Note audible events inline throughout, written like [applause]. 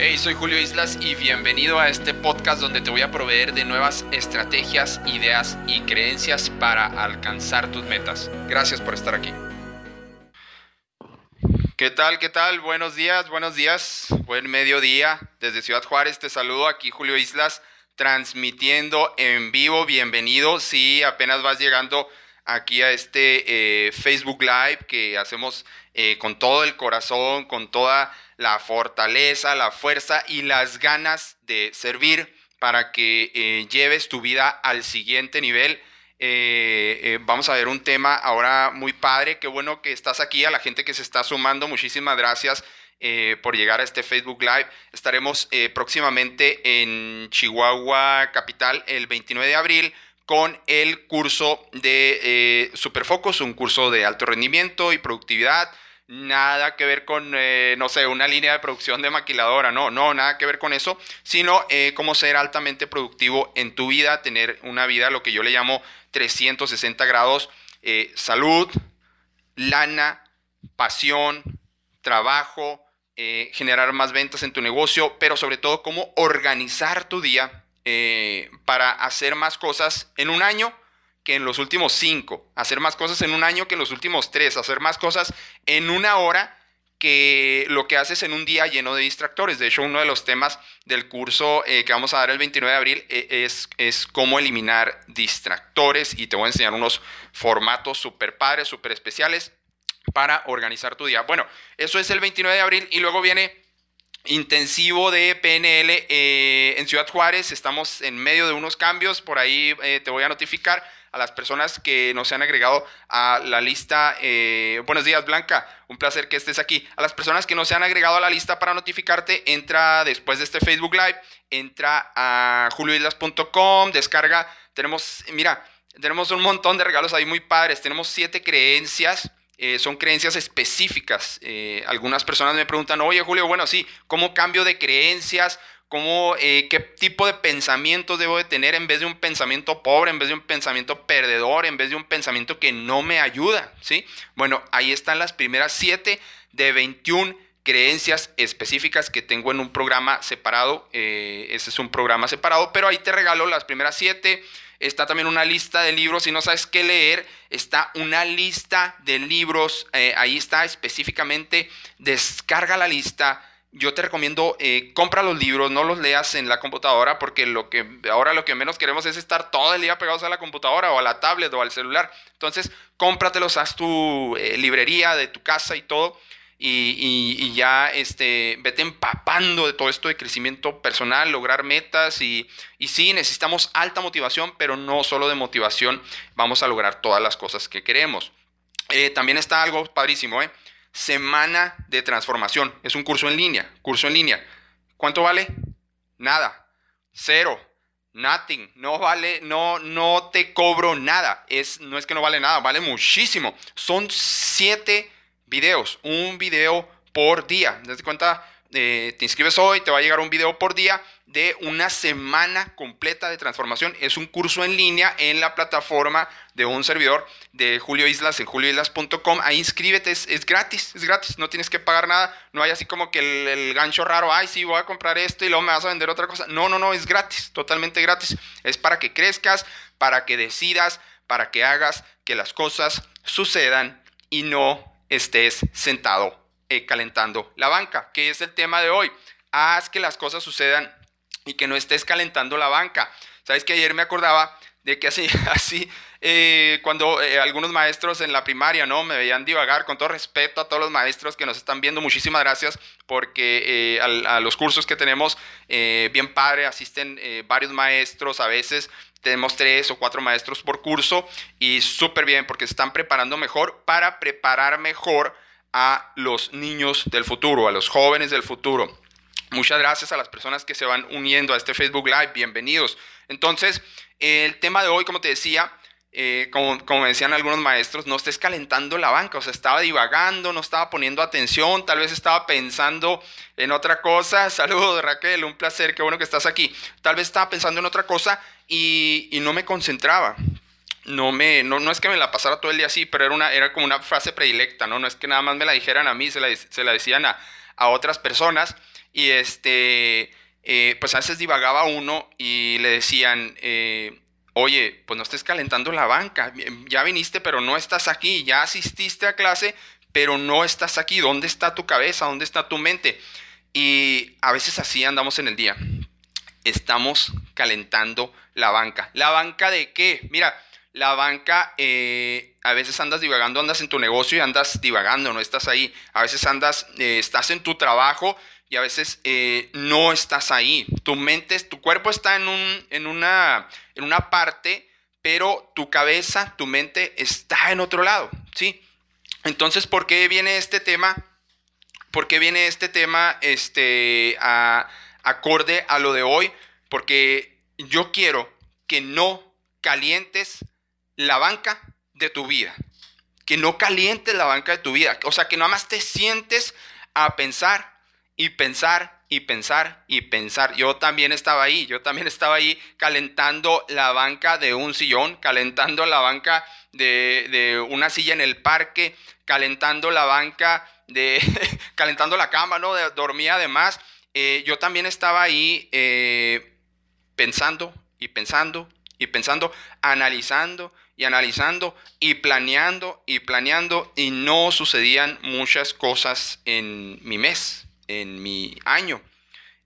Hey, soy Julio Islas y bienvenido a este podcast donde te voy a proveer de nuevas estrategias, ideas y creencias para alcanzar tus metas. Gracias por estar aquí. ¿Qué tal? ¿Qué tal? Buenos días, buenos días, buen mediodía. Desde Ciudad Juárez te saludo aquí Julio Islas transmitiendo en vivo. Bienvenido. Si apenas vas llegando aquí a este eh, Facebook Live que hacemos eh, con todo el corazón, con toda la fortaleza, la fuerza y las ganas de servir para que eh, lleves tu vida al siguiente nivel. vamos a ver un tema ahora muy padre. Qué bueno que estás aquí, a la gente que se está sumando, muchísimas gracias. por llegar a este Facebook Live. Estaremos próximamente en Chihuahua Capital el 29 de abril con el curso de eh, Superfocus, un curso de alto rendimiento y productividad. Nada que ver con, eh, no sé, una línea de producción de maquiladora, no, no, nada que ver con eso, sino eh, cómo ser altamente productivo en tu vida, tener una vida, lo que yo le llamo 360 grados, salud, lana, pasión, trabajo, generar más ventas en tu negocio, pero sobre todo cómo organizar tu día eh, para hacer más cosas en un año que en los últimos cinco, hacer más cosas en un año que en los últimos tres, hacer más cosas en una hora que lo que haces en un día lleno de distractores. De hecho, uno de los temas del curso eh, que vamos a dar el 29 de abril eh, es, es cómo eliminar distractores y te voy a enseñar unos formatos súper padres, súper especiales para organizar tu día. Bueno, eso es el 29 de abril y luego viene intensivo de PNL eh, en Ciudad Juárez. Estamos en medio de unos cambios. Por ahí eh, te voy a notificar a las personas que nos han agregado a la lista. Eh, buenos días, Blanca. Un placer que estés aquí. A las personas que no se han agregado a la lista para notificarte, entra después de este Facebook Live, entra a julioislas.com, descarga. Tenemos, mira, tenemos un montón de regalos ahí muy padres. Tenemos siete creencias eh, son creencias específicas. Eh, algunas personas me preguntan, oye Julio, bueno, sí, ¿cómo cambio de creencias? ¿Cómo, eh, ¿Qué tipo de pensamientos debo de tener en vez de un pensamiento pobre, en vez de un pensamiento perdedor, en vez de un pensamiento que no me ayuda? ¿sí? Bueno, ahí están las primeras 7 de 21 creencias específicas que tengo en un programa separado. ese es un programa separado, pero ahí te regalo las primeras 7 está también una lista de libros. Si no sabes qué leer, está una lista de libros. Eh, ahí está específicamente. Descarga la lista. Yo te recomiendo, eh, compra los libros, no los leas en la computadora, porque lo que ahora lo que menos queremos es estar todo el día pegados a la computadora o a la tablet o al celular. Entonces, cómpratelos, haz tu eh, librería de tu casa y todo y, ya este, vete empapando de todo esto de crecimiento personal, lograr metas y, y sí, necesitamos alta motivación, pero no solo de motivación vamos a lograr todas las cosas que queremos. Eh, también está algo padrísimo, ¿eh? Semana de transformación. Es un curso en línea, curso en línea. ¿Cuánto vale? Nada. Cero. Nothing. No vale, no, no te cobro nada. Es, no es que no vale nada, vale muchísimo. Son siete videos, un video por día. Desde cuenta, eh, te inscribes hoy, te va a llegar un video por día de una semana completa de transformación. Es un curso en línea en la plataforma de un servidor de Julio Islas en julioislas.com. Ahí inscríbete, es, gratis, es gratis, no tienes que pagar nada. No hay así como que el, el, gancho raro, ay, sí, voy a comprar esto y luego me vas a vender otra cosa. No, no, no, es gratis, totalmente gratis. Es para que crezcas, para que decidas, para que hagas que las cosas sucedan y no estés sentado eh, calentando la banca, que es el tema de hoy. Haz que las cosas sucedan y que no estés calentando la banca. Sabes que ayer me acordaba de que así, [laughs] así eh, cuando eh, algunos maestros en la primaria, ¿no? Me veían divagar, con todo respeto a todos los maestros que nos están viendo, muchísimas gracias porque a, los cursos que tenemos, bien padre, asisten varios maestros, a veces tenemos tres o cuatro maestros por curso y súper bien porque se están preparando mejor para preparar mejor a los niños del futuro, a los jóvenes del futuro. Muchas gracias a las personas que se van uniendo a este Facebook Live, bienvenidos. Entonces, el tema de hoy, como te decía, eh, como, como decían algunos maestros, no estés calentando la banca, o sea, estaba divagando, no estaba poniendo atención, tal vez estaba pensando en otra cosa. [laughs] Saludos, Raquel, un placer, qué bueno que estás aquí. Tal vez estaba pensando en otra cosa y, no me concentraba. No, me, no, no, es que me la pasara todo el día así, pero era, una, era como una frase predilecta, ¿no? No es que nada más me la dijeran a mí, se la, se la decían a, a otras personas. y este, eh, pues a veces divagaba uno y le decían, eh, oye, pues no estés calentando la banca, ya viniste pero no estás aquí, ya asististe a clase pero no estás aquí, ¿dónde está tu cabeza? ¿Dónde está tu mente? Y a veces así andamos en el día. Estamos calentando la banca. ¿La banca de qué? Mira, la banca, eh, a veces andas divagando, andas en tu negocio y andas divagando, no estás ahí. A veces andas, eh, estás en tu trabajo y a veces eh, no estás ahí. Tu mente, tu cuerpo está en, un, en, una, en una parte, pero tu cabeza, tu mente está en otro lado, ¿sí? Entonces, ¿por qué viene este tema? ¿Por qué viene este tema este, acorde a lo de hoy? Porque yo quiero que no calientes la banca de tu vida. Que no calientes la banca de tu vida. O sea, que nada más te sientes a pensar y pensar y pensar y pensar. Yo también estaba ahí, yo también estaba ahí calentando la banca de un sillón, calentando la banca de, una silla en el parque, calentando la banca de, [laughs] calentando la cama, ¿no? dormía además. Eh, yo también estaba ahí eh, pensando y pensando y pensando, analizando y analizando y planeando y planeando y no sucedían muchas cosas en mi mes, en mi año.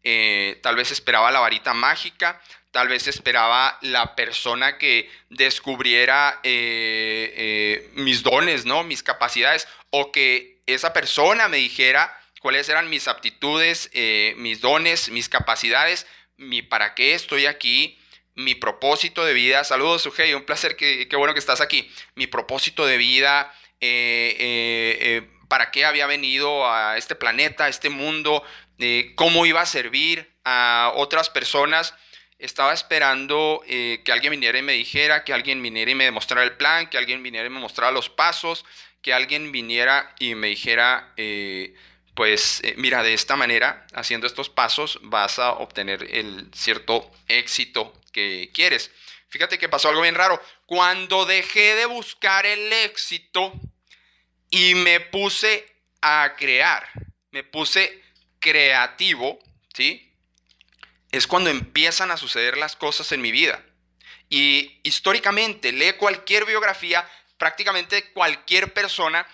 Eh, tal vez esperaba la varita mágica, tal vez esperaba la persona que descubriera eh, eh, mis dones, ¿no? Mis capacidades, o que esa persona me dijera cuáles eran mis aptitudes, mis dones, mis capacidades, mi para qué estoy aquí, mi propósito de vida. Saludos, Sugey, un placer, qué bueno que estás aquí. Mi propósito de vida, para qué había venido a este planeta, a este mundo, cómo iba a servir a otras personas. Estaba esperando que alguien viniera y me dijera, que alguien viniera y me demostrara el plan, que alguien viniera y me mostrara los pasos, que alguien viniera y me dijera pues eh, mira, de esta manera, haciendo estos pasos, vas a obtener el cierto éxito que quieres. Fíjate que pasó algo bien raro. Cuando dejé de buscar el éxito y me puse a crear, me puse creativo, ¿sí? Es cuando empiezan a suceder las cosas en mi vida. Y históricamente, lee cualquier biografía, prácticamente cualquier persona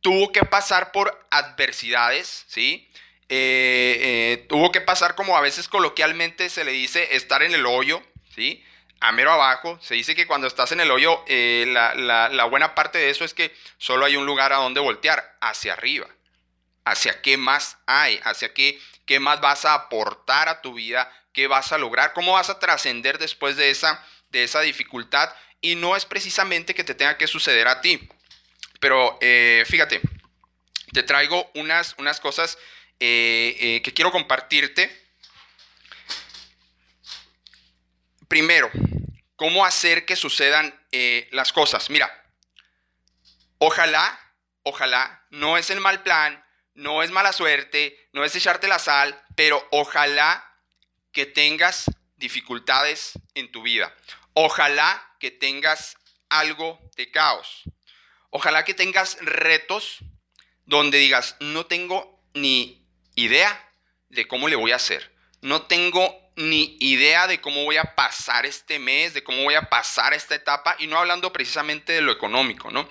tuvo que pasar por adversidades, ¿sí? Eh, eh, tuvo que pasar como a veces coloquialmente se le dice estar en el hoyo, ¿sí? A mero abajo. Se dice que cuando estás en el hoyo, eh, la, buena parte de eso es que solo hay un lugar a donde voltear, hacia arriba. Hacia qué más hay, hacia qué, qué más vas a aportar a tu vida, qué vas a lograr, cómo vas a trascender después de esa, de esa dificultad. Y no es precisamente que te tenga que suceder a ti. Pero eh, fíjate, te traigo unas, unas cosas eh, que quiero compartirte. Primero, cómo hacer que sucedan las cosas. Mira, ojalá, ojalá, no es el mal plan, no es mala suerte, no es echarte la sal, pero ojalá que tengas dificultades en tu vida. Ojalá que tengas algo de caos. Ojalá que tengas retos donde digas, no tengo ni idea de cómo le voy a hacer. No tengo ni idea de cómo voy a pasar este mes, de cómo voy a pasar esta etapa, y no hablando precisamente de lo económico, ¿no?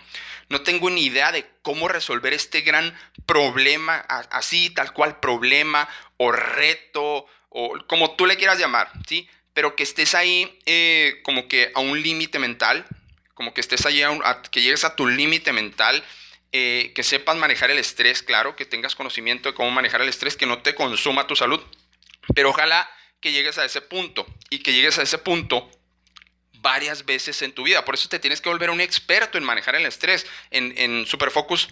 No tengo ni idea de cómo resolver este gran problema, así, tal cual problema o reto, o como tú le quieras llamar, ¿sí? Pero que estés ahí eh, como que a un límite mental, como que estés allí, que llegues a tu límite mental, eh, que sepas manejar el estrés, claro, que tengas conocimiento de cómo manejar el estrés, que no te consuma tu salud, pero ojalá que llegues a ese punto y que llegues a ese punto varias veces en tu vida. Por eso te tienes que volver un experto en manejar el estrés. En, en Superfocus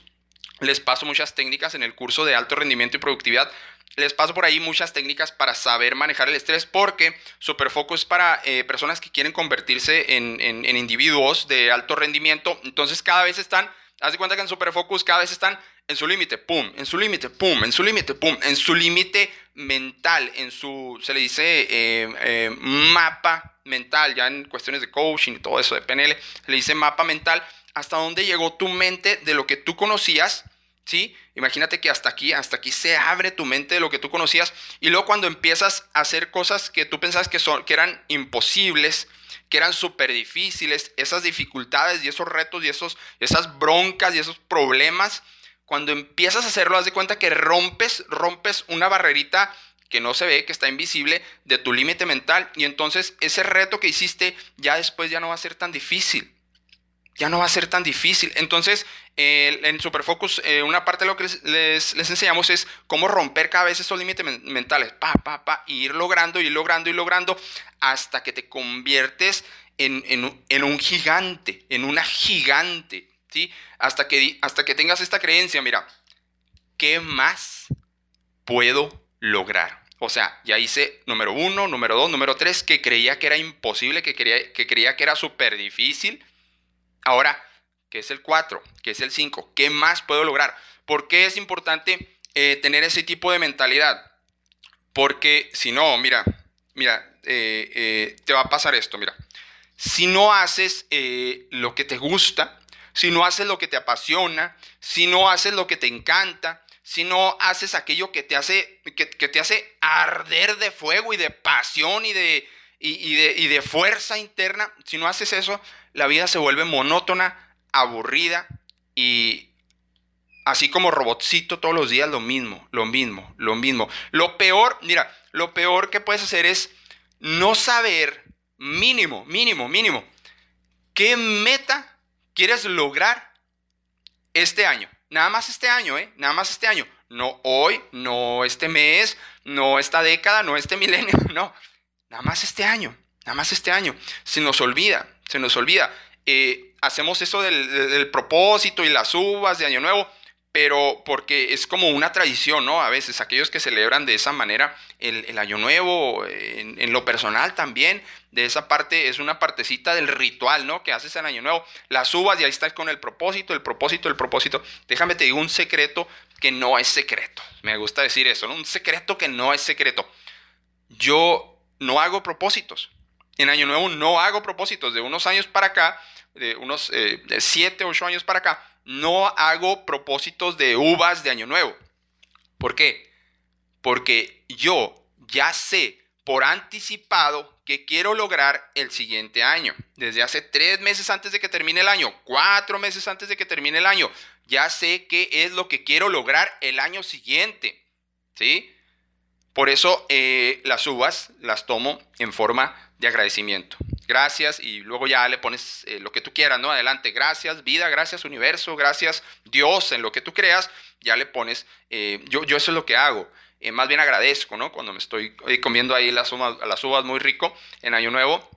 les paso muchas técnicas en el curso de alto rendimiento y productividad les paso por ahí muchas técnicas para saber manejar el estrés porque Superfoco es para eh, personas que quieren convertirse en, individuos de alto rendimiento. Entonces cada vez están, haz de cuenta que en Superfocus cada vez están en su límite, pum, en su límite, pum, en su límite, pum, en su límite mental, en su, se le dice eh, eh, mapa mental, ya en cuestiones de coaching y todo eso de PNL, se le dice mapa mental, hasta dónde llegó tu mente de lo que tú conocías ¿sí? Imagínate que hasta aquí, hasta aquí se abre tu mente de lo que tú conocías y luego cuando empiezas a hacer cosas que tú pensabas que, son, que eran imposibles, que eran súper difíciles, esas dificultades y esos retos y esos, esas broncas y esos problemas, cuando empiezas a hacerlo, haz de cuenta que rompes, rompes una barrerita que no se ve, que está invisible, de tu límite mental. Y entonces ese reto que hiciste ya después ya no va a ser tan difícil ya no va a ser tan difícil. Entonces, en Superfocus, eh, una parte de lo que les, enseñamos es cómo romper cada vez esos límites mentales, pa, pa, pa, y ir logrando, ir logrando, ir logrando, hasta que te conviertes en, un gigante, en una gigante, ¿sí? Hasta que, hasta que tengas esta creencia, mira, ¿qué más puedo lograr? O sea, ya hice número uno, número dos, número tres, que creía que era imposible, que, quería, que creía que era súper difícil, Ahora, ¿qué es el 4? ¿Qué es el 5? ¿Qué más puedo lograr? ¿Por qué es importante eh, tener ese tipo de mentalidad? Porque si no, mira, mira, eh, eh, te va a pasar esto, mira. Si no haces lo que te gusta, si no haces lo que te apasiona, si no haces lo que te encanta, si no haces aquello que te hace, que, te hace arder de fuego y de pasión y de, de, y de fuerza interna, si no haces eso, la vida se vuelve monótona, aburrida y así como robotcito todos los días lo mismo, lo mismo, lo mismo. Lo peor, mira, lo peor que puedes hacer es no saber mínimo, mínimo, mínimo, qué meta quieres lograr este año. Nada más este año, ¿eh? Nada más este año. No hoy, no este mes, no esta década, no este [laughs] milenio, no. Nada más este año, nada más este año. Se nos olvida, se nos olvida. Eh, hacemos eso del, propósito y las uvas de Año Nuevo, pero porque es como una tradición, ¿no? A veces aquellos que celebran de esa manera el, Año Nuevo, en, lo personal también, de esa parte es una partecita del ritual, ¿no? Que haces en Año Nuevo, las uvas y ahí estás con el propósito, el propósito, el propósito. Déjame te digo un secreto que no es secreto. Me gusta decir eso, ¿no? Un secreto que no es secreto. Yo no hago propósitos en Año Nuevo no hago propósitos. De unos años para acá, de unos 7, eh, 8 años para acá, no hago propósitos de uvas de Año Nuevo. ¿Por qué? Porque yo ya sé por anticipado que quiero lograr el siguiente año. Desde hace tres meses antes de que termine el año, cuatro meses antes de que termine el año, ya sé qué es lo que quiero lograr el año siguiente. ¿Sí? Por eso eh, las uvas las tomo en forma de agradecimiento. Gracias y luego ya le pones eh, lo que tú quieras, ¿no? Adelante, gracias vida, gracias universo, gracias Dios en lo que tú creas, ya le pones, eh, yo, yo eso es lo que hago. más bien agradezco, ¿no? Cuando me estoy comiendo ahí las uvas, las uvas muy rico en Año Nuevo.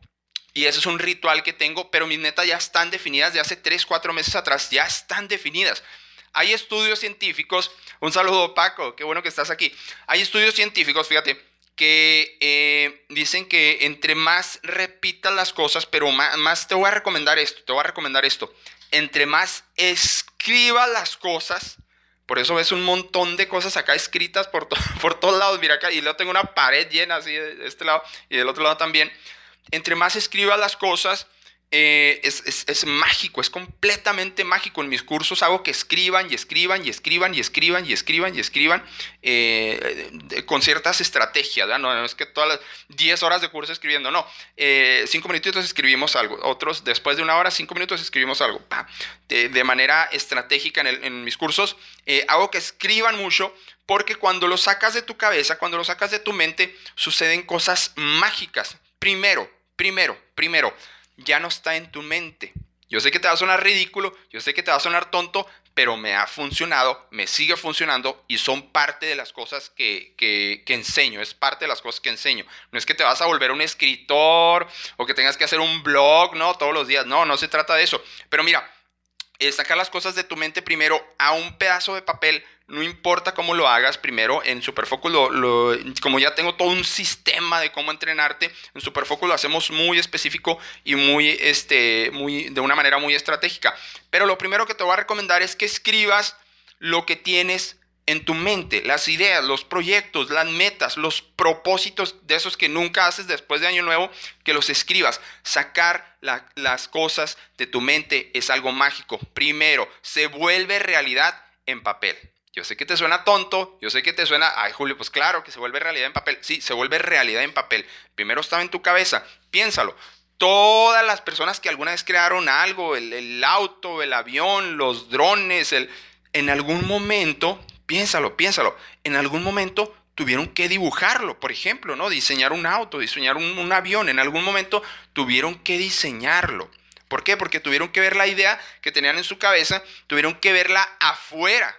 Y eso es un ritual que tengo, pero mis metas ya están definidas de hace 3, 4 meses atrás, ya están definidas. Hay estudios científicos, un saludo Paco, qué bueno que estás aquí. Hay estudios científicos, fíjate, que eh, dicen que entre más repitas las cosas, pero más, te voy a recomendar esto, te voy a recomendar esto, entre más escribas las cosas, por eso ves un montón de cosas acá escritas por, [laughs] por todos lados, mira acá, y luego tengo una pared llena así de este lado y del otro lado también, entre más escribas las cosas, eh, es, mágico, es completamente mágico. En mis cursos hago que escriban y escriban y escriban y escriban y escriban y escriban eh, con ciertas estrategias. No, es que todas las 10 horas de curso escribiendo, no. Eh, cinco minutitos escribimos algo. Otros, después de una hora, cinco minutos escribimos algo. De, manera estratégica en, en mis cursos, hago que escriban mucho porque cuando lo sacas de tu cabeza, cuando lo sacas de tu mente, suceden cosas mágicas. Primero, primero, primero ya no está en tu mente. Yo sé que te va a sonar ridículo, yo sé que te va a sonar tonto, pero me ha funcionado, me sigue funcionando y son parte de las cosas que, que, enseño, es parte de las cosas que enseño. No es que te vas a volver un escritor o que tengas que hacer un blog, no, todos los días, no, no se trata de eso. Pero mira, sacar las cosas de tu mente primero a un pedazo de papel no importa cómo lo hagas, primero en Superfocus, lo, como ya tengo todo un sistema de cómo entrenarte, en Superfocus lo hacemos muy específico y muy, este, muy, de una manera muy estratégica. Pero lo primero que te voy a recomendar es que escribas lo que tienes en tu mente, las ideas, los proyectos, las metas, los propósitos de esos que nunca haces después de Año Nuevo, que los escribas. Sacar las cosas de tu mente es algo mágico. Primero, se vuelve realidad en papel. Yo sé que te suena tonto, yo sé que te suena, ay Julio, pues claro que se vuelve realidad en papel. Sí, se vuelve realidad en papel. Primero estaba en tu cabeza, piénsalo. Todas las personas que alguna vez crearon algo, el, auto, el avión, los drones, el, en algún momento, piénsalo, piénsalo, en algún momento tuvieron que dibujarlo, por ejemplo, ¿no? Diseñar un auto, diseñar un, avión, en algún momento tuvieron que diseñarlo. ¿Por qué? Porque tuvieron que ver la idea que tenían en su cabeza, tuvieron que verla afuera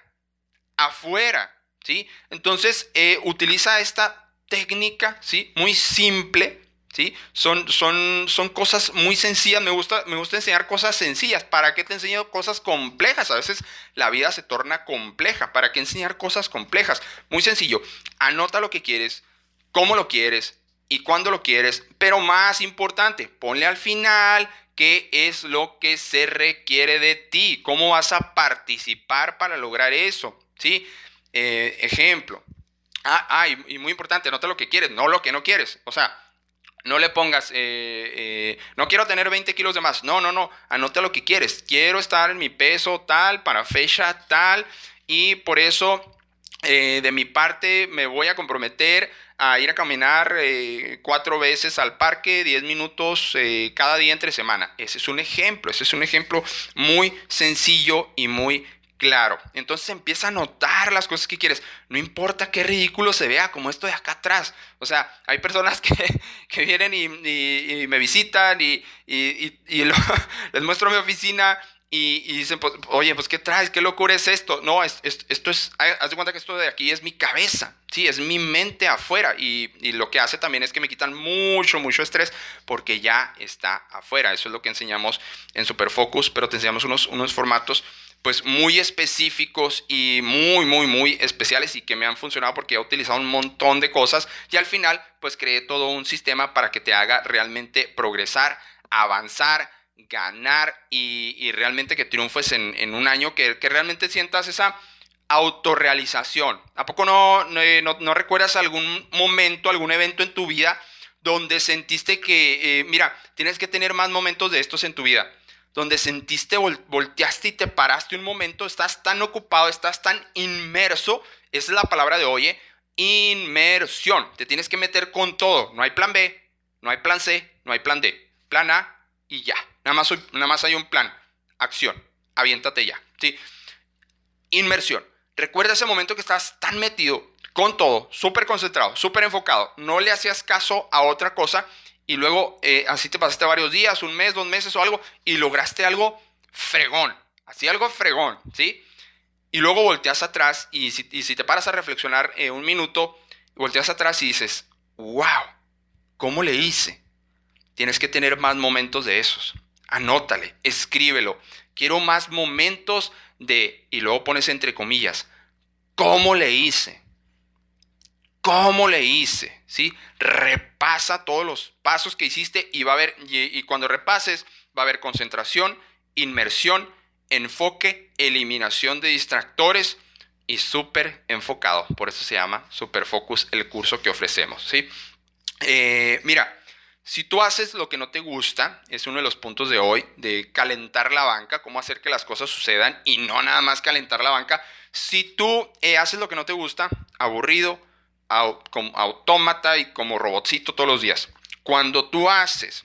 afuera, ¿sí? Entonces, eh, utiliza esta técnica, ¿sí? Muy simple, ¿sí? Son, son, son cosas muy sencillas, me gusta, me gusta enseñar cosas sencillas. ¿Para qué te enseño cosas complejas? A veces la vida se torna compleja. ¿Para qué enseñar cosas complejas? Muy sencillo, anota lo que quieres, cómo lo quieres y cuándo lo quieres, pero más importante, ponle al final qué es lo que se requiere de ti, cómo vas a participar para lograr eso. ¿sí? Eh, ejemplo. Ah, ah y, muy importante, nota lo que quieres, no lo que no quieres. O sea, no le pongas, eh, eh, no quiero tener 20 kilos de más. No, no, no, anota lo que quieres. Quiero estar en mi peso tal, para fecha tal, y por eso de mi parte me voy a comprometer a ir a caminar cuatro veces al parque, 10 minutos cada día entre semana. Ese es un ejemplo, ese es un ejemplo muy sencillo y muy claro. Entonces empieza a notar las cosas que quieres. No importa qué ridículo se vea, como esto de acá atrás. O sea, hay personas [laughs] que, que vienen y, me visitan y, [laughs] les muestro mi oficina y, dicen, pues, oye, pues ¿qué traes? ¿Qué locura es esto? No, esto es, haz de cuenta que esto de aquí es mi cabeza, sí, es mi mente afuera y, lo que hace también es que me quitan mucho, mucho estrés porque ya está afuera. Eso es lo que enseñamos en Superfocus, pero te enseñamos unos, unos formatos pues muy específicos y muy, muy, muy especiales y que me han funcionado porque he utilizado un montón de cosas y al final pues creé todo un sistema para que te haga realmente progresar, avanzar, ganar y, realmente que triunfes en, un año, que, realmente sientas esa autorrealización. ¿A poco no, no, no, recuerdas algún momento, algún evento en tu vida donde sentiste que, eh, mira, tienes que tener más momentos de estos en tu vida? Donde sentiste, volteaste y te paraste un momento, estás tan ocupado, estás tan inmerso, esa es la palabra de hoy, ¿eh? inmersión, te tienes que meter con todo, no hay plan B, no hay plan C, no hay plan D, plan A y ya, nada más, nada más hay un plan, acción, aviéntate ya, ¿sí? Inmersión, recuerda ese momento que estás tan metido con todo, súper concentrado, súper enfocado, no le hacías caso a otra cosa y luego eh, así te pasaste varios días, un mes, dos meses o algo, y lograste algo fregón, así algo fregón, ¿sí? Y luego volteas atrás y si, si te paras a reflexionar eh, un minuto, volteas atrás y dices, wow, ¿cómo le hice? Tienes que tener más momentos de esos. Anótale, escríbelo. Quiero más momentos de, y luego pones entre comillas, ¿cómo le hice? ¿Cómo le hice? ¿Sí? Repasa todos los pasos que hiciste y va a haber, y, cuando repases, va a haber concentración, inmersión, enfoque, eliminación de distractores y súper enfocado. Por eso se llama Super Focus el curso que ofrecemos, ¿sí? Eh, mira, si tú haces lo que no te gusta, es uno de los puntos de hoy, de calentar la banca, cómo hacer que las cosas sucedan y no nada más calentar la banca. Si tú eh, haces lo que no te gusta, aburrido, como autómata y como robotcito todos los días. Cuando tú haces,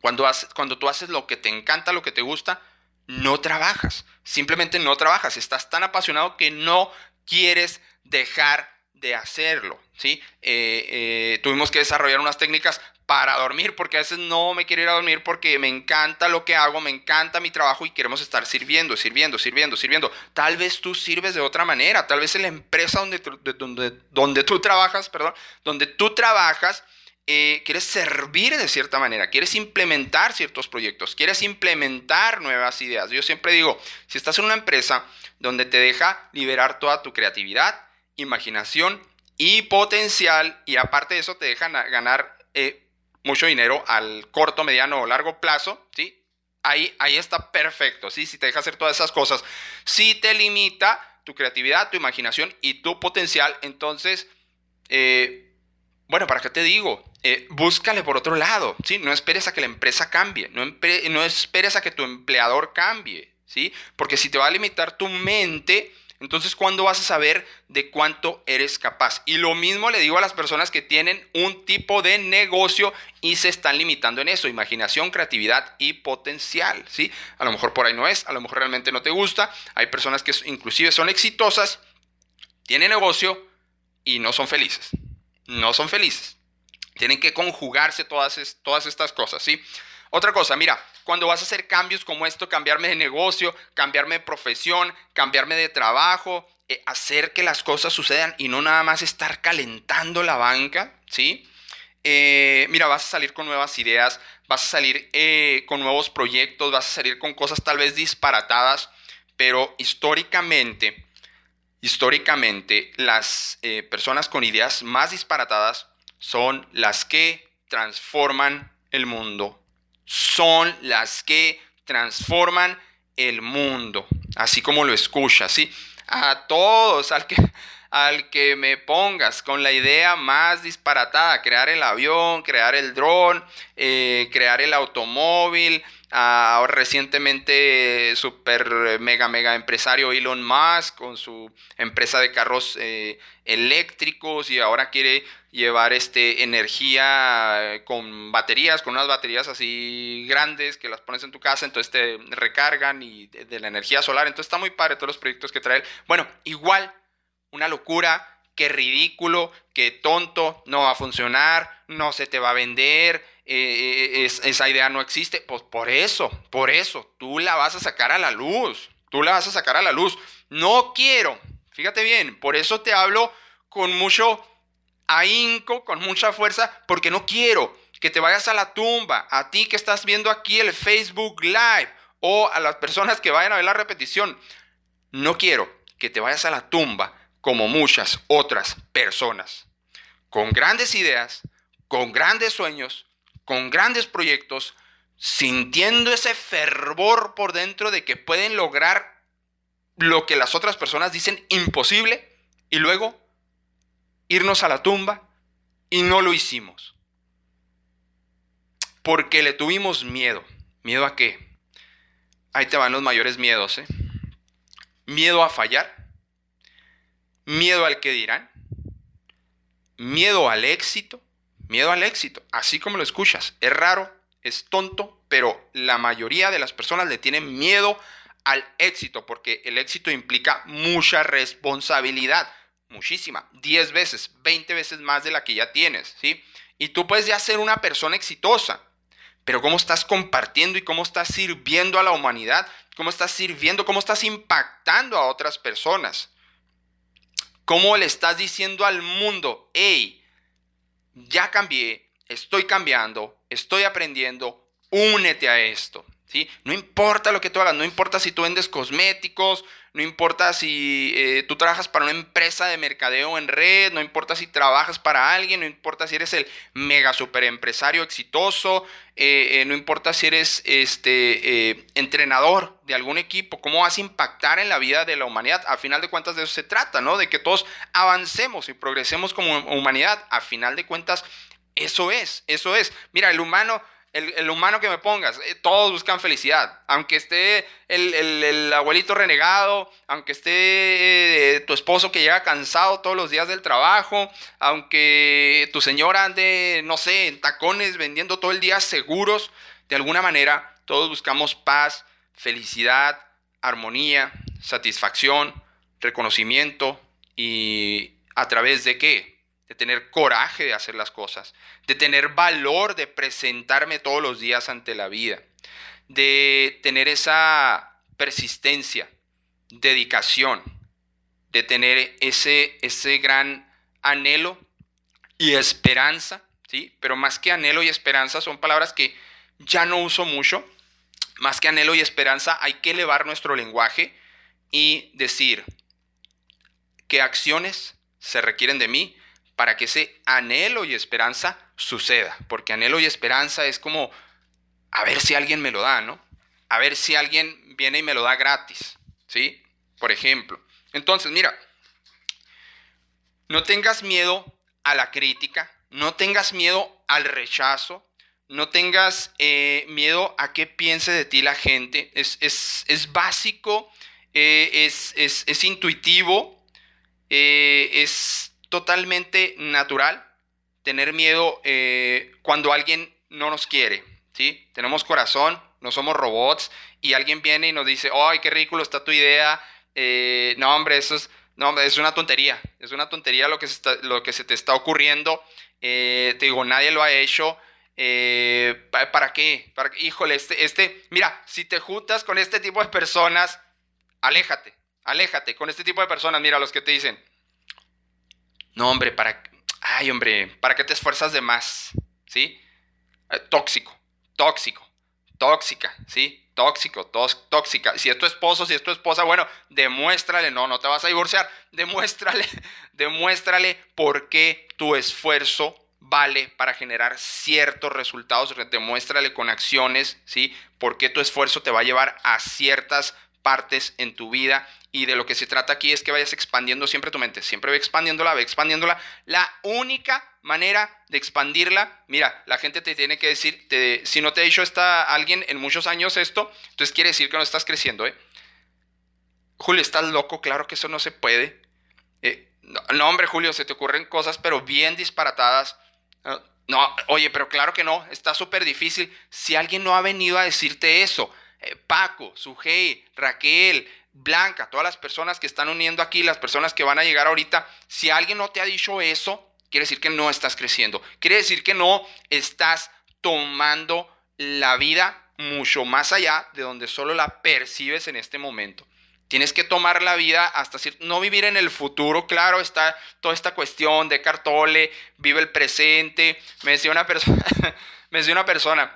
cuando, haces, cuando tú haces lo que te encanta, lo que te gusta, no trabajas. Simplemente no trabajas. Estás tan apasionado que no quieres dejar de hacerlo. ¿sí? Eh, eh, tuvimos que desarrollar unas técnicas para dormir, porque a veces no me quiero ir a dormir porque me encanta lo que hago, me encanta mi trabajo y queremos estar sirviendo, sirviendo, sirviendo, sirviendo. Tal vez tú sirves de otra manera, tal vez en la empresa donde, donde, donde tú trabajas, perdón, donde tú trabajas, eh, quieres servir de cierta manera, quieres implementar ciertos proyectos, quieres implementar nuevas ideas. Yo siempre digo, si estás en una empresa donde te deja liberar toda tu creatividad, imaginación y potencial, y aparte de eso te deja ganar eh, mucho dinero al corto, mediano o largo plazo, ¿sí? Ahí, ahí está perfecto, ¿sí? Si te deja hacer todas esas cosas. Si te limita tu creatividad, tu imaginación y tu potencial, entonces, eh, bueno, ¿para qué te digo? Eh, búscale por otro lado, ¿sí? No esperes a que la empresa cambie, no, no esperes a que tu empleador cambie, ¿sí? Porque si te va a limitar tu mente, Entonces, ¿cuándo vas a saber de cuánto eres capaz? Y lo mismo le digo a las personas que tienen un tipo de negocio y se están limitando en eso, imaginación, creatividad y potencial, ¿sí? A lo mejor por ahí no es, a lo mejor realmente no te gusta. Hay personas que inclusive son exitosas, tienen negocio y no son felices. No son felices. Tienen que conjugarse todas, todas estas cosas, ¿sí? Otra cosa, mira, cuando vas a hacer cambios como esto, cambiarme de negocio, cambiarme de profesión, cambiarme de trabajo, eh, hacer que las cosas sucedan y no nada más estar calentando la banca, ¿sí? Eh, mira, vas a salir con nuevas ideas, vas a salir eh, con nuevos proyectos, vas a salir con cosas tal vez disparatadas, pero históricamente, históricamente, las personas con ideas más disparatadas son las que transforman el mundo son las que transforman el mundo, así como lo escuchas, ¿sí? A todos, al que, al que me pongas con la idea más disparatada, crear el avión, crear el dron, eh, crear el automóvil, ahora recientemente super mega mega empresario Elon Musk con su empresa de carros eh, eléctricos y ahora quiere llevar este, energía eh, con baterías, con unas baterías así grandes que las pones en tu casa, entonces te recargan y de, la energía solar. Entonces está muy padre todos los proyectos que trae. Bueno, igual, una locura, qué ridículo, qué tonto, no va a funcionar, no se te va a vender, eh, eh, esa idea no existe. Pues por eso, por eso, tú la vas a sacar a la luz, tú la vas a sacar a la luz. No quiero, fíjate bien, por eso te hablo con mucho ahínco, con mucha fuerza, porque no quiero que te vayas a la tumba, a ti que estás viendo aquí el Facebook Live o a las personas que vayan a ver la repetición. No quiero que te vayas a la tumba como muchas otras personas, con grandes ideas, con grandes sueños, con grandes proyectos, sintiendo ese fervor por dentro de que pueden lograr lo que las otras personas dicen imposible y luego irnos a la tumba y no lo hicimos. Porque le tuvimos miedo. ¿Miedo a qué? Ahí te van los mayores miedos. ¿eh? Miedo a fallar. Miedo al que dirán. Miedo al éxito. Miedo al éxito. Así como lo escuchas. Es raro, es tonto, pero la mayoría de las personas le tienen miedo al éxito porque el éxito implica mucha responsabilidad muchísima, 10 veces, 20 veces más de la que ya tienes, ¿sí? Y tú puedes ya ser una persona exitosa, pero cómo estás compartiendo y cómo estás sirviendo a la humanidad, cómo estás sirviendo, cómo estás impactando a otras personas. ¿Cómo le estás diciendo al mundo, hey, ya cambié, estoy cambiando, estoy aprendiendo, únete a esto? ¿sí? No importa lo que tú hagas, no importa si tú vendes cosméticos, no importa si eh, tú trabajas para una empresa de mercadeo en red, no importa si trabajas para alguien, no importa si eres el mega super empresario exitoso, eh, eh, no importa si eres este, entrenador de algún equipo, cómo vas a impactar en la vida de la humanidad. A final de cuentas de eso se trata, ¿no? De que todos avancemos y progresemos como humanidad. A final de cuentas, eso es, eso es. Mira, el humano el, humano que me pongas, eh, todos buscan felicidad. Aunque esté el, abuelito renegado, aunque esté eh, tu esposo que llega cansado todos los días del trabajo, aunque tu señora ande, no sé, en tacones vendiendo todo el día seguros, de alguna manera todos buscamos paz, felicidad, armonía, satisfacción, reconocimiento y a través de qué? De tener coraje de hacer las cosas, de tener valor de presentarme todos los días ante la vida, de tener esa persistencia, dedicación, de tener ese, ese gran anhelo y esperanza, ¿sí? Pero más que anhelo y esperanza son palabras que ya no uso mucho. Más que anhelo y esperanza hay que elevar nuestro lenguaje y decir qué acciones se requieren de mí para que ese anhelo y esperanza suceda. Porque anhelo y esperanza es como a ver si alguien me lo da, ¿no? A ver si alguien viene y me lo da gratis, ¿sí? Por ejemplo. Entonces, mira, no tengas miedo a la crítica, no tengas miedo al rechazo, no tengas eh, miedo a qué piense de ti la gente. Es, es, es básico eh, es, es, intuitivo, eh, es totalmente natural tener miedo eh, cuando alguien no nos quiere, ¿sí? Tenemos corazón, no somos robots y alguien viene y nos dice, ¡ay, qué ridículo está tu idea! no, hombre, eso es, no, es una tontería, es una tontería lo que se, lo que se te está ocurriendo. te digo, nadie lo ha hecho. ¿Para qué? ¿Para Híjole, este, este, mira, si te juntas con este tipo de personas, aléjate, aléjate con este tipo de personas. Mira, los que te dicen, no, hombre, para, ay, hombre, ¿para qué te esfuerzas de más? ¿Sí? Eh, tóxico, tóxico, tóxica, ¿sí? Tóxico, tóxica. Si es tu esposo, si es tu esposa, bueno, demuéstrale, no, no te vas a divorciar, demuéstrale, [laughs] demuéstrale por qué tu esfuerzo vale para generar ciertos resultados, demuéstrale con acciones, ¿sí? Por qué tu esfuerzo te va a llevar a ciertas partes en tu vida y de lo que se trata aquí es que vayas expandiendo siempre tu mente, siempre ve expandiéndola, ve expandiéndola. La única manera de expandirla, mira, la gente te tiene que decir, si no te ha dicho esta, alguien en muchos años esto, entonces quiere decir que no estás creciendo, ¿eh? Julio, ¿estás loco? Claro que eso no se puede. Eh, no, hombre, Julio, se te ocurren cosas, pero bien disparatadas. no, oye, pero claro que no, está súper difícil. Si alguien no ha venido a decirte eso, eh, Paco, Sujei, Raquel, Blanca, todas las personas que están uniendo aquí, las personas que van a llegar ahorita, si alguien no te ha dicho eso, quiere decir que no estás creciendo. Quiere decir que no estás tomando la vida mucho más allá de donde solo la percibes en este momento. Tienes que tomar la vida hasta no vivir en el futuro, claro, está toda esta cuestión de Cartole, vive el presente. Me decía una persona, [laughs] me decía una persona,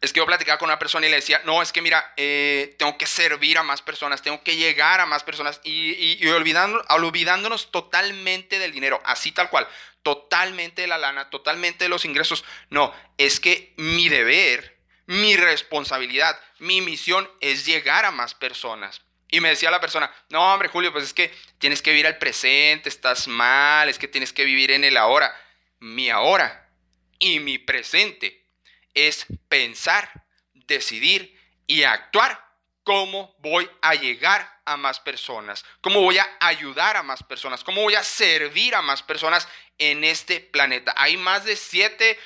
es que yo platicaba con una persona y le decía, no, es que mira, eh, tengo que servir a más personas, tengo que llegar a más personas y, olvidando, olvidándonos totalmente del dinero, así tal cual, totalmente de la lana, totalmente de los ingresos. No, es que mi deber, mi responsabilidad, mi misión es llegar a más personas. Y me decía la persona, no, hombre, Julio, pues es que tienes que vivir al presente, estás mal, es que tienes que vivir en el ahora. Mi ahora y mi presente es pensar, decidir y actuar cómo voy a llegar a más personas, cómo voy a ayudar a más personas, cómo voy a servir a más personas en este planeta. Hay más de 7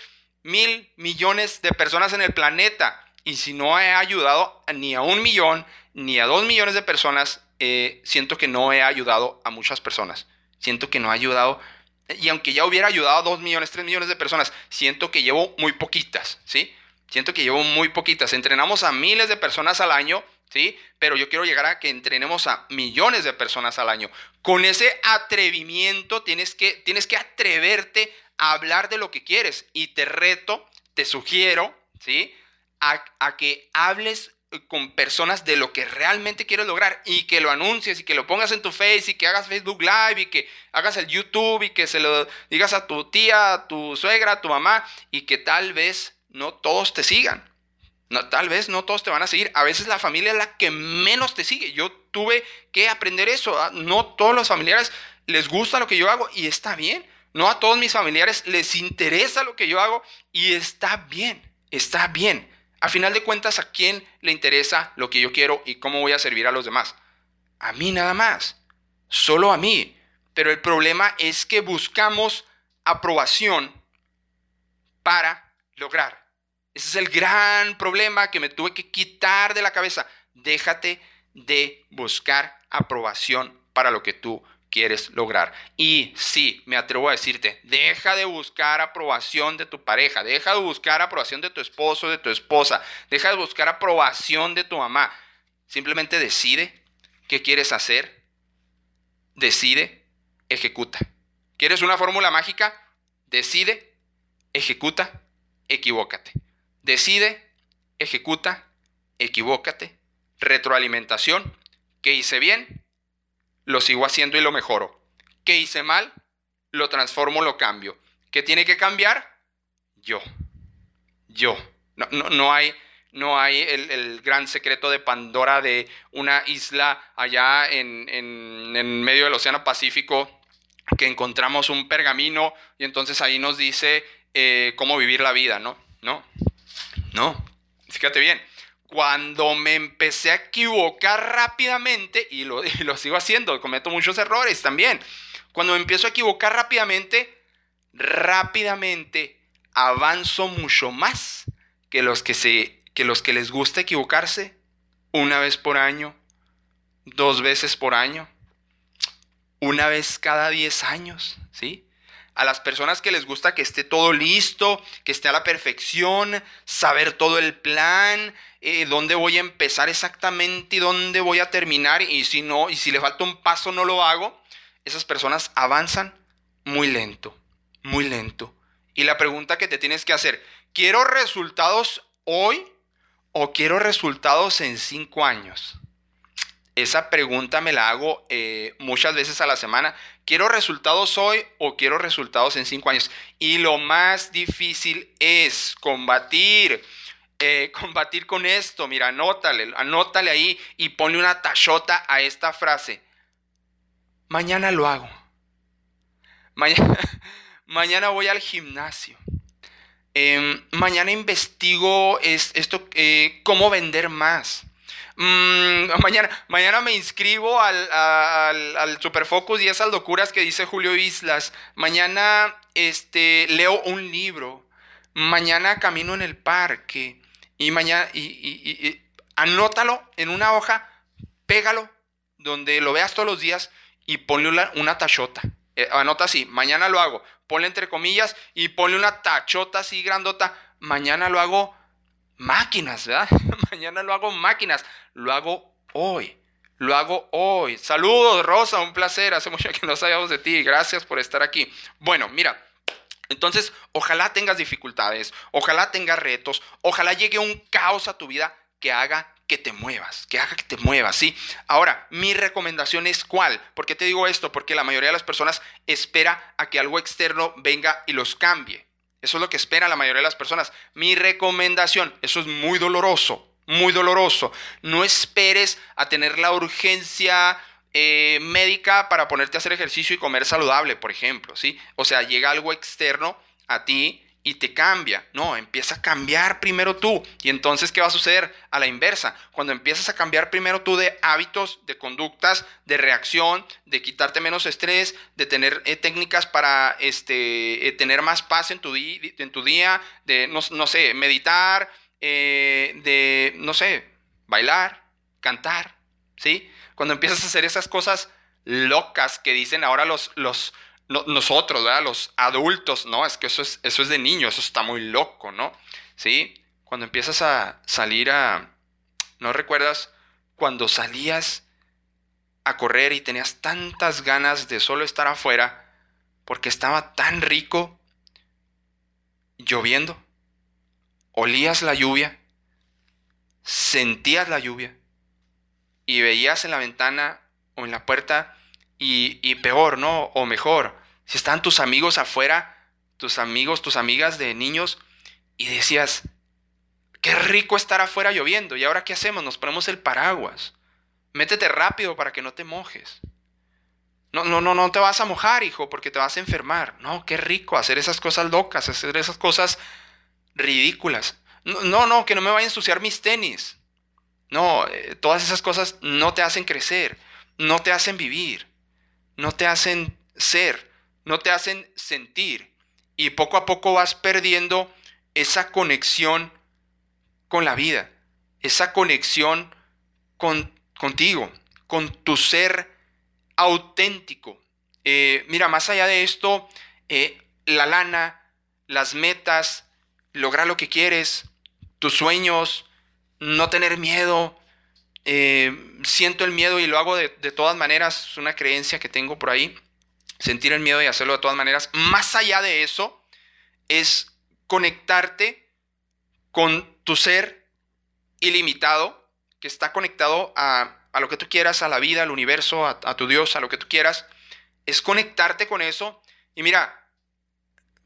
mil millones de personas en el planeta y si no he ayudado ni a un millón ni a dos millones de personas, eh, siento que no he ayudado a muchas personas. Siento que no he ayudado y aunque ya hubiera ayudado a 2 millones, 3 millones de personas, siento que llevo muy poquitas, ¿sí? Siento que llevo muy poquitas. Entrenamos a miles de personas al año, ¿sí? Pero yo quiero llegar a que entrenemos a millones de personas al año. Con ese atrevimiento tienes que, tienes que atreverte a hablar de lo que quieres. Y te reto, te sugiero, ¿sí? A, a que hables con personas de lo que realmente quieres lograr y que lo anuncies y que lo pongas en tu face y que hagas Facebook Live y que hagas el YouTube y que se lo digas a tu tía, a tu suegra, a tu mamá y que tal vez no todos te sigan. No, tal vez no todos te van a seguir. A veces la familia es la que menos te sigue. Yo tuve que aprender eso. ¿ah? No todos los familiares les gusta lo que yo hago y está bien. No a todos mis familiares les interesa lo que yo hago y está bien. Está bien. A final de cuentas, ¿a quién le interesa lo que yo quiero y cómo voy a servir a los demás? A mí nada más. Solo a mí. Pero el problema es que buscamos aprobación para lograr. Ese es el gran problema que me tuve que quitar de la cabeza. Déjate de buscar aprobación para lo que tú quieres lograr. Y sí, me atrevo a decirte, deja de buscar aprobación de tu pareja, deja de buscar aprobación de tu esposo, de tu esposa, deja de buscar aprobación de tu mamá. Simplemente decide qué quieres hacer, decide, ejecuta. ¿Quieres una fórmula mágica? Decide, ejecuta, equivócate. Decide, ejecuta, equivócate. Retroalimentación. ¿Qué hice bien? Lo sigo haciendo y lo mejoro. ¿Qué hice mal? Lo transformo, lo cambio. ¿Qué tiene que cambiar? Yo. Yo. No, no, hay, no hay el, gran secreto de Pandora de una isla allá en, en, medio del Océano Pacífico que encontramos un pergamino y entonces ahí nos dice eh, cómo vivir la vida, ¿no? No. No. Fíjate bien cuando me empecé a equivocar rápidamente, y lo, [laughs] y lo sigo haciendo, cometo muchos errores también, cuando me empiezo a equivocar rápidamente, rápidamente avanzo mucho más que los que, se, que los que les gusta equivocarse una vez por año, dos veces por año, una vez cada 10 años, ¿sí? A las personas que les gusta que esté todo listo, que esté a la perfección, saber todo el plan, eh, dónde voy a empezar exactamente y dónde voy a terminar, y si no, y si le falta un paso no lo hago, esas personas avanzan muy lento, muy lento. Y la pregunta que te tienes que hacer, ¿quiero resultados hoy o quiero resultados en cinco años? Esa pregunta me la hago eh, muchas veces a la semana. ¿Quiero resultados hoy o quiero resultados en cinco años? Y lo más difícil es combatir. Eh, [laughs] combatir con esto. Mira, anótale, anótale ahí y ponle una tachota a esta frase. Mañana lo hago. Mañana, [laughs] mañana voy al gimnasio. Em, mañana investigo esto, eh, cómo vender más. Mm, [laughs] mañana, mañana me inscribo al, al, Superfocus y esas locuras que dice Julio Islas. Mañana este, leo un libro. Mañana camino en el parque. Y mañana, anótalo en una hoja, pégalo donde lo veas todos los días y ponle una, tachota. Eh, anota así, mañana lo hago. Ponle entre comillas y ponle una tachota así grandota. Mañana lo hago máquinas, ¿verdad? [laughs] Mañana lo hago máquinas, lo hago hoy. Lo hago hoy. Saludos, Rosa, un placer. Hace mucho que no sabíamos de ti. Gracias por estar aquí. Bueno, mira, entonces, ojalá tengas dificultades, ojalá tengas retos, ojalá llegue un caos a tu vida que haga que te muevas, que haga que te muevas, ¿sí? Ahora, mi recomendación es cuál. ¿Por qué te digo esto? Porque la mayoría de las personas espera a que algo externo venga y los cambie. Eso es lo que espera la mayoría de las personas. Mi recomendación, eso es muy doloroso, muy doloroso. No esperes a tener la urgencia eh, médica para ponerte a hacer ejercicio y comer saludable, por ejemplo, ¿sí? O sea, llega algo externo a ti y te cambia. No, empieza a cambiar primero tú. Y entonces, ¿qué va a suceder? A la inversa, cuando empiezas a cambiar primero tú de hábitos, de conductas, de reacción, de quitarte menos estrés, de tener eh, técnicas para este, eh, tener más paz en tu, día, de, no, sé, meditar, eh, de, no sé, bailar, cantar, ¿sí? Cuando empiezas a hacer esas cosas locas que dicen ahora los, nosotros, ¿verdad? Los adultos, ¿no? Es que eso es, eso es de niño, eso está muy loco, ¿no? ¿Sí? Cuando empiezas a salir a... ¿No recuerdas cuando salías a correr y tenías tantas ganas de solo estar afuera porque estaba tan rico lloviendo? Olías la lluvia, sentías la lluvia y veías en la ventana o en la puerta y, y peor, ¿no? O mejor, si estaban tus amigos afuera, tus amigos, tus amigas de niños, y decías, qué rico estar afuera lloviendo, ¿y ahora qué hacemos? Nos ponemos el paraguas. Métete rápido para que no te mojes. No, no, no, no te vas a mojar, hijo, porque te vas a enfermar. No, qué rico hacer esas cosas locas, hacer esas cosas ridículas. No, no, no que no me vaya a ensuciar mis tenis. No, eh, todas esas cosas no te hacen crecer, no te hacen vivir, no te hacen ser no te hacen sentir y poco a poco vas perdiendo esa conexión con la vida, esa conexión con, contigo, con tu ser auténtico. Eh, mira, más allá de esto, eh, la lana, las metas, lograr lo que quieres, tus sueños, no tener miedo. Eh, siento el miedo y lo hago de, de todas maneras, es una creencia que tengo por ahí sentir el miedo y hacerlo de todas maneras. Más allá de eso, es conectarte con tu ser ilimitado, que está conectado a, lo que tú quieras, a la vida, al universo, a, a tu Dios, a lo que tú quieras. Es conectarte con eso. Y mira,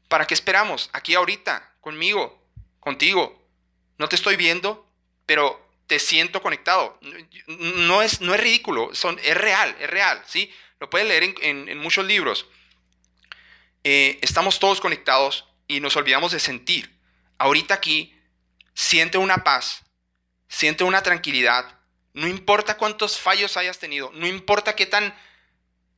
¿para qué esperamos? Aquí ahorita, conmigo, contigo. No te estoy viendo, pero te siento conectado. No es, no es ridículo, son, es real, es real, ¿sí? Lo puedes leer en, muchos libros. Eh, estamos todos conectados y nos olvidamos de sentir. Ahorita aquí, siente una paz, siente una tranquilidad. No importa cuántos fallos hayas tenido, no importa qué tan,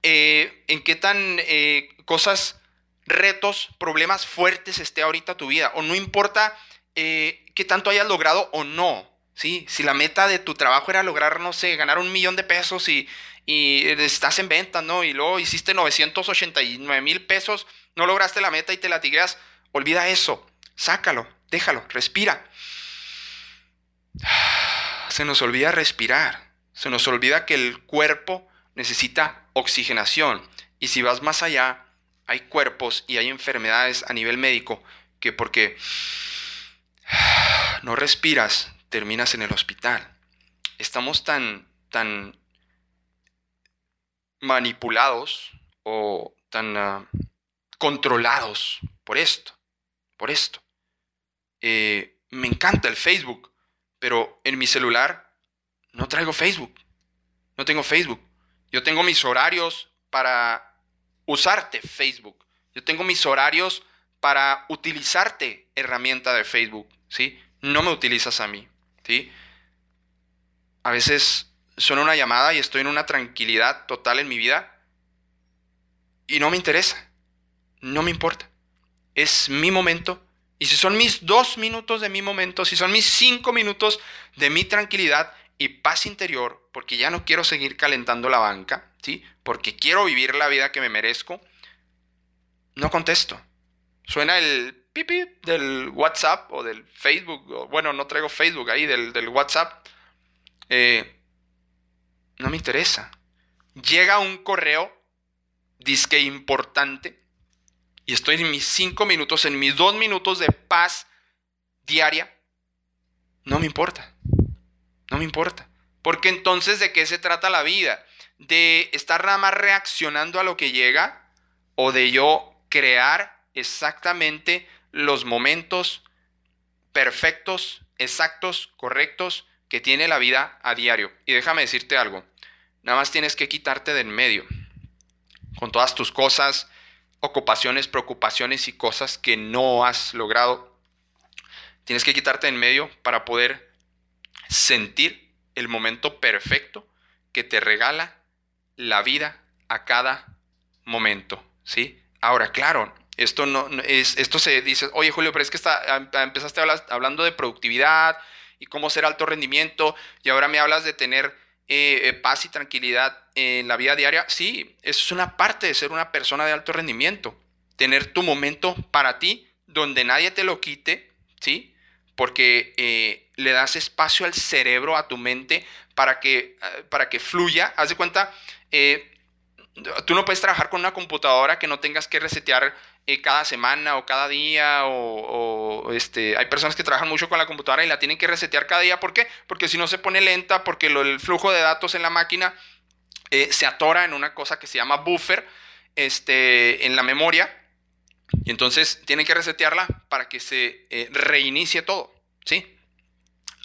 eh, en qué tan eh, cosas, retos, problemas fuertes esté ahorita tu vida, o no importa qué tanto hayas logrado o no. ¿sí? Si la meta de tu trabajo era lograr, no sé, ganar un millón de pesos y, y estás en venta, ¿no? Y luego hiciste 989 mil pesos, no lograste la meta y te la tigreas, olvida eso, sácalo, déjalo, respira. [sighs] Se nos olvida respirar, se nos olvida que el cuerpo necesita oxigenación. Y si vas más allá, hay cuerpos y hay enfermedades a nivel médico que porque [sighs] no respiras, terminas en el hospital. Estamos tan, tan manipulados o tan ah, controlados por esto, por esto. Eh, me encanta el Facebook, pero en mi celular no traigo Facebook. No tengo Facebook. Yo tengo mis horarios para usarte Facebook. Yo tengo mis horarios para utilizarte herramienta de Facebook, ¿sí? No me utilizas a mí, ¿sí? A veces suena una llamada y estoy en una tranquilidad total en mi vida y no me interesa, no me importa. Es mi momento y si son mis dos minutos de mi momento, si son mis cinco minutos de mi tranquilidad y paz interior, porque ya no quiero seguir calentando la banca, ¿sí? Porque quiero vivir la vida que me merezco, no contesto. Suena el pipi del WhatsApp o del Facebook, bueno, no traigo Facebook ahí, del, del WhatsApp. Eh, no me interesa. Llega un correo, disque importante, y estoy en mis cinco minutos, en mis dos minutos de paz diaria, no me importa. No me importa. Porque entonces, ¿de qué se trata la vida? ¿De estar nada más reaccionando a lo que llega? ¿O de yo crear exactamente los momentos perfectos, exactos, correctos que tiene la vida a diario? Y déjame decirte algo. Nada más tienes que quitarte de en medio. Con todas tus cosas, ocupaciones, preocupaciones y cosas que no has logrado. Tienes que quitarte en medio para poder sentir el momento perfecto que te regala la vida a cada momento, ¿sí? Ahora, claro, esto no es esto se dice, "Oye, Julio, pero es que está, empezaste hablando de productividad y cómo ser alto rendimiento y ahora me hablas de tener eh, eh, paz y tranquilidad en la vida diaria, sí, eso es una parte de ser una persona de alto rendimiento. Tener tu momento para ti, donde nadie te lo quite, ¿sí? Porque eh, le das espacio al cerebro, a tu mente, para que, para que fluya. Haz de cuenta, tú no puedes trabajar con una computadora que no tengas que resetear eh, cada semana o cada día o, este, hay personas que trabajan mucho con la computadora y la tienen que resetear cada día. ¿Por qué? Porque si no se pone lenta, porque el flujo de datos en la máquina eh, se atora en una cosa que se llama buffer este, en la memoria. Y entonces tienen que resetearla para que se eh, reinicie todo. ¿sí?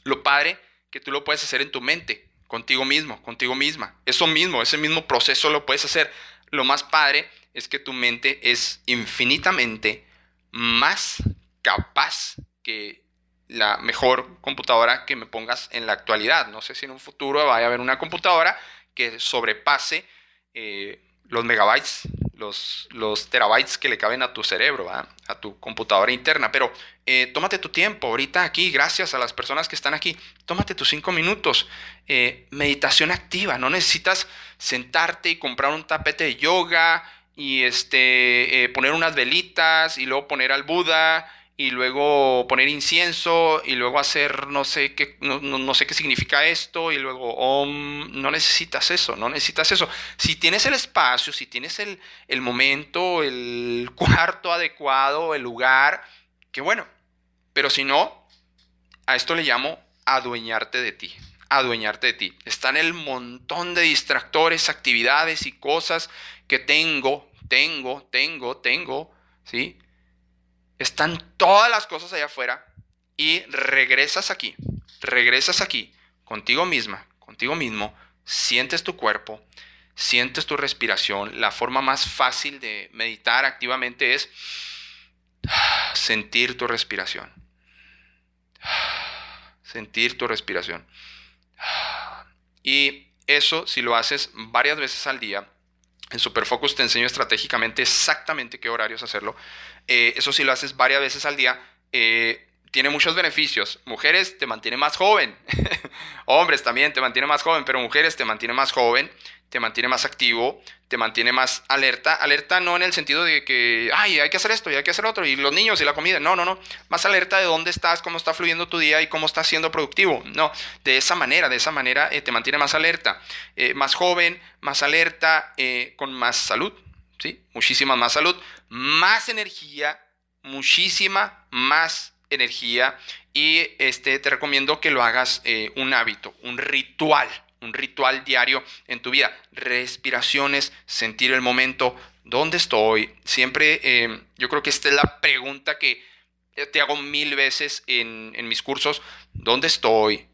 Lo padre que tú lo puedes hacer en tu mente, contigo mismo, contigo misma. Eso mismo, ese mismo proceso lo puedes hacer. Lo más padre es que tu mente es infinitamente más capaz que la mejor computadora que me pongas en la actualidad. No sé si en un futuro vaya a haber una computadora que sobrepase eh, los megabytes, los, terabytes que le caben a tu cerebro, a tu computadora interna. Pero eh, tómate tu tiempo, ahorita aquí, gracias a las personas que están aquí, tómate tus cinco minutos. Eh, meditación activa, no necesitas sentarte y comprar un tapete de yoga y este, eh, poner unas velitas y luego poner al Buda y luego poner incienso y luego hacer no sé qué, no, sé qué significa esto y luego no necesitas eso, no necesitas eso. Si tienes el espacio, si tienes el, el momento, el [laughs] cuarto adecuado, el lugar, qué bueno. Pero si no, a esto le llamo adueñarte de ti adueñarte de ti. Están el montón de distractores, actividades y cosas que tengo, tengo, tengo, tengo, ¿sí? Están todas las cosas allá afuera y regresas aquí, regresas aquí, contigo misma, contigo mismo, sientes tu cuerpo, sientes tu respiración. La forma más fácil de meditar activamente es sentir tu respiración sentir tu respiración. [sighs] Y eso, si lo haces varias veces al día, en Superfocus te enseño estratégicamente exactamente qué horarios hacerlo. Eh, eso si lo haces varias veces al día, eh, tiene muchos beneficios. Mujeres te mantiene más joven. [laughs] Hombres también te mantiene más joven, pero mujeres te mantiene más joven, te mantiene más activo, te mantiene más alerta. Alerta no en el sentido de que, ay, hay que hacer esto y hay que hacer otro, y los niños y la comida. No, no, no. Más alerta de dónde estás, cómo está fluyendo tu día y cómo estás siendo productivo. No, de esa manera, de esa manera eh, te mantiene más alerta, eh, más joven, más alerta, eh, con más salud, ¿sí? Muchísima más salud, más energía, muchísima más energía y este, te recomiendo que lo hagas eh, un hábito, un ritual, un ritual diario en tu vida. Respiraciones, sentir el momento, ¿dónde estoy? Siempre, eh, yo creo que esta es la pregunta que te hago mil veces en, en mis cursos, ¿dónde estoy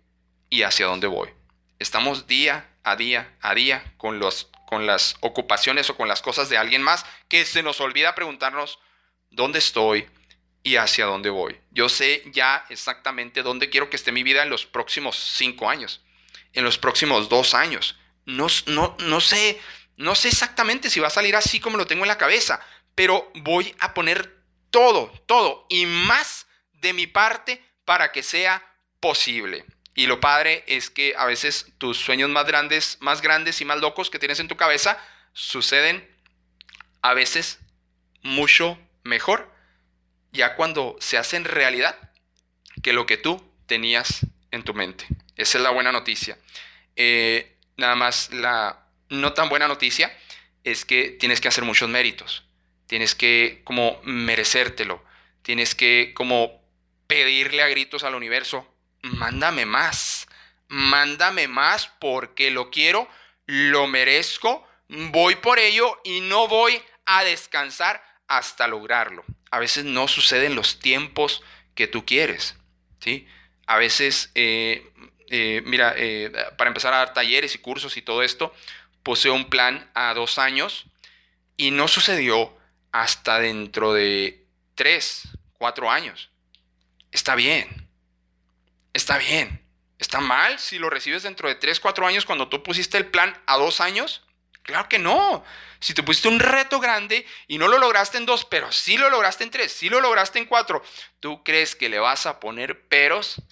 y hacia dónde voy? Estamos día a día a día con, los, con las ocupaciones o con las cosas de alguien más que se nos olvida preguntarnos, ¿dónde estoy? Y hacia dónde voy. Yo sé ya exactamente dónde quiero que esté mi vida en los próximos cinco años, en los próximos dos años. No, no, no sé, no sé exactamente si va a salir así como lo tengo en la cabeza, pero voy a poner todo, todo y más de mi parte para que sea posible. Y lo padre es que a veces tus sueños más grandes, más grandes y más locos que tienes en tu cabeza suceden a veces mucho mejor ya cuando se hacen realidad que lo que tú tenías en tu mente. Esa es la buena noticia. Eh, nada más la no tan buena noticia es que tienes que hacer muchos méritos. Tienes que como merecértelo. Tienes que como pedirle a gritos al universo, mándame más. Mándame más porque lo quiero, lo merezco, voy por ello y no voy a descansar hasta lograrlo a veces no suceden los tiempos que tú quieres, ¿sí? A veces, eh, eh, mira, eh, para empezar a dar talleres y cursos y todo esto, poseo un plan a dos años y no sucedió hasta dentro de tres, cuatro años. Está bien, está bien. ¿Está mal si lo recibes dentro de tres, cuatro años cuando tú pusiste el plan a dos años? Claro que no. Si te pusiste un reto grande y no lo lograste en dos, pero sí lo lograste en tres, sí lo lograste en cuatro, ¿tú crees que le vas a poner peros?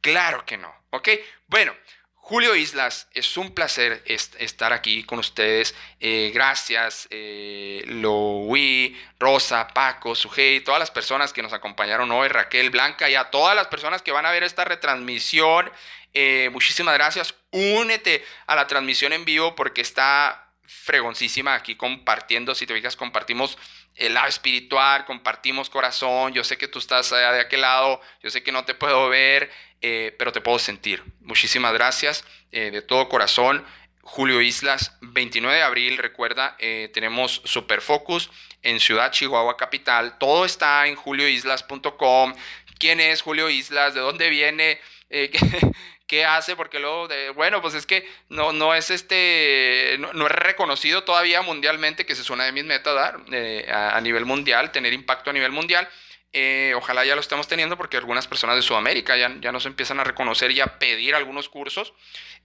Claro que no. ¿Ok? Bueno, Julio Islas, es un placer estar aquí con ustedes. Eh, gracias, eh, Louis, Rosa, Paco, Sujei, todas las personas que nos acompañaron hoy, Raquel, Blanca y a todas las personas que van a ver esta retransmisión. Eh, muchísimas gracias. Únete a la transmisión en vivo porque está fregoncísima aquí compartiendo, si te fijas, compartimos el lado espiritual, compartimos corazón, yo sé que tú estás allá de aquel lado, yo sé que no te puedo ver, eh, pero te puedo sentir. Muchísimas gracias eh, de todo corazón. Julio Islas, 29 de abril, recuerda, eh, tenemos Super Focus en Ciudad Chihuahua Capital. Todo está en julioislas.com. ¿Quién es Julio Islas? ¿De dónde viene? [laughs] qué hace, porque luego, bueno, pues es que no, no es este, no, es reconocido todavía mundialmente, que se suena de mis metas dar eh, a, nivel mundial, tener impacto a nivel mundial. Eh, ojalá ya lo estemos teniendo porque algunas personas de Sudamérica ya, ya nos empiezan a reconocer y a pedir algunos cursos.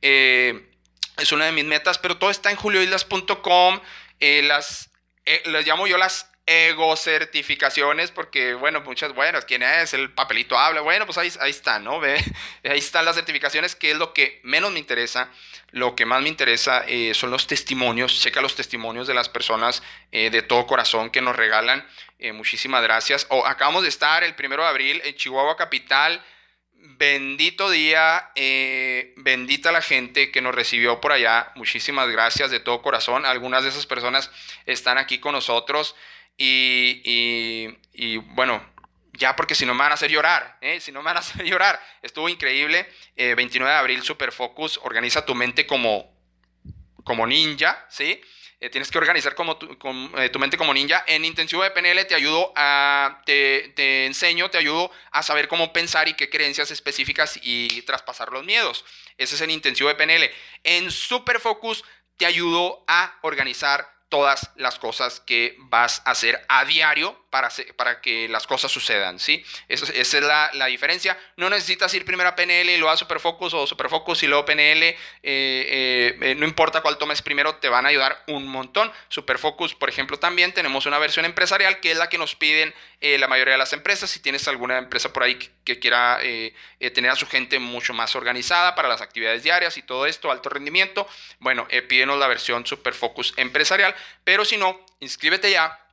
Eh, es una de mis metas, pero todo está en julioislas.com. las, les llamo yo las ego certificaciones, porque, bueno, muchas, bueno, ¿quién es? El papelito habla, bueno, pues ahí, ahí está, ¿no? Ve, [laughs] ahí están las certificaciones, que es lo que menos me interesa. Lo que más me interesa eh, son los testimonios, checa los testimonios de las personas eh, de todo corazón que nos regalan. Eh, muchísimas gracias. O acabamos de estar el primero de abril en Chihuahua Capital. Bendito día, bendita la gente que nos recibió por allá. Muchísimas gracias de todo corazón. Algunas de esas personas están aquí con nosotros. Y, y, bueno, ya porque si no me van a hacer llorar, ¿eh? si no me van a [laughs] hacer llorar. Estuvo increíble. 29 eh, de abril, Super Focus, organiza tu mente como, como ninja, ¿sí? Eh, tienes que organizar como tu, tu, mente como ninja. En intensivo de PNL te ayudo a, te, te, enseño, te ayudo a saber cómo pensar y qué creencias específicas y traspasar los miedos. Ese es el intensivo de PNL. En Super Focus te ayudo a organizar todas las cosas que vas a hacer a diario para, para que las cosas sucedan, ¿sí? esa es la, la, diferencia. No necesitas ir primero a PNL y luego a Superfocus o Superfocus y luego PNL. Eh, eh, eh, no importa cuál tomes primero, te van a ayudar un montón. Superfocus, por ejemplo, también tenemos una versión empresarial que es la que nos piden la mayoría de las empresas. Si tienes alguna empresa por ahí que, que quiera tener a su gente mucho más organizada para las actividades diarias y todo esto, alto rendimiento, bueno, pídenos la versión Superfocus empresarial. Pero si no, inscríbete ya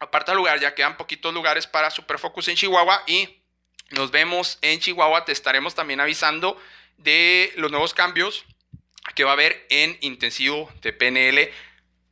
aparta lugar, ya quedan poquitos lugares para Superfocus en Chihuahua y nos vemos en Chihuahua. Te estaremos también avisando de los nuevos cambios que va a haber en intensivo de PNL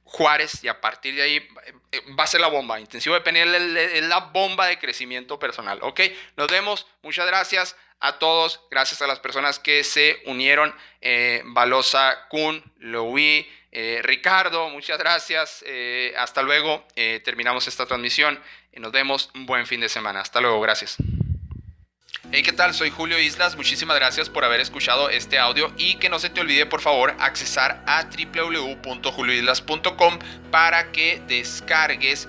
Juárez y a partir de ahí eh, va a ser la bomba. Intensivo de PNL es la bomba de crecimiento personal. Ok, nos vemos. Muchas gracias a todos. Gracias a las personas que se unieron. Eh, Balosa, Kun, Louis. Eh, Ricardo, muchas gracias. Eh, hasta luego. Eh, terminamos esta transmisión. y nos vemos. Un buen fin de semana. Hasta luego. Gracias. Hey, ¿qué tal? Soy Julio Islas. Muchísimas gracias por haber escuchado este audio y que no se te olvide, por favor, accesar a www.julioislas.com para que descargues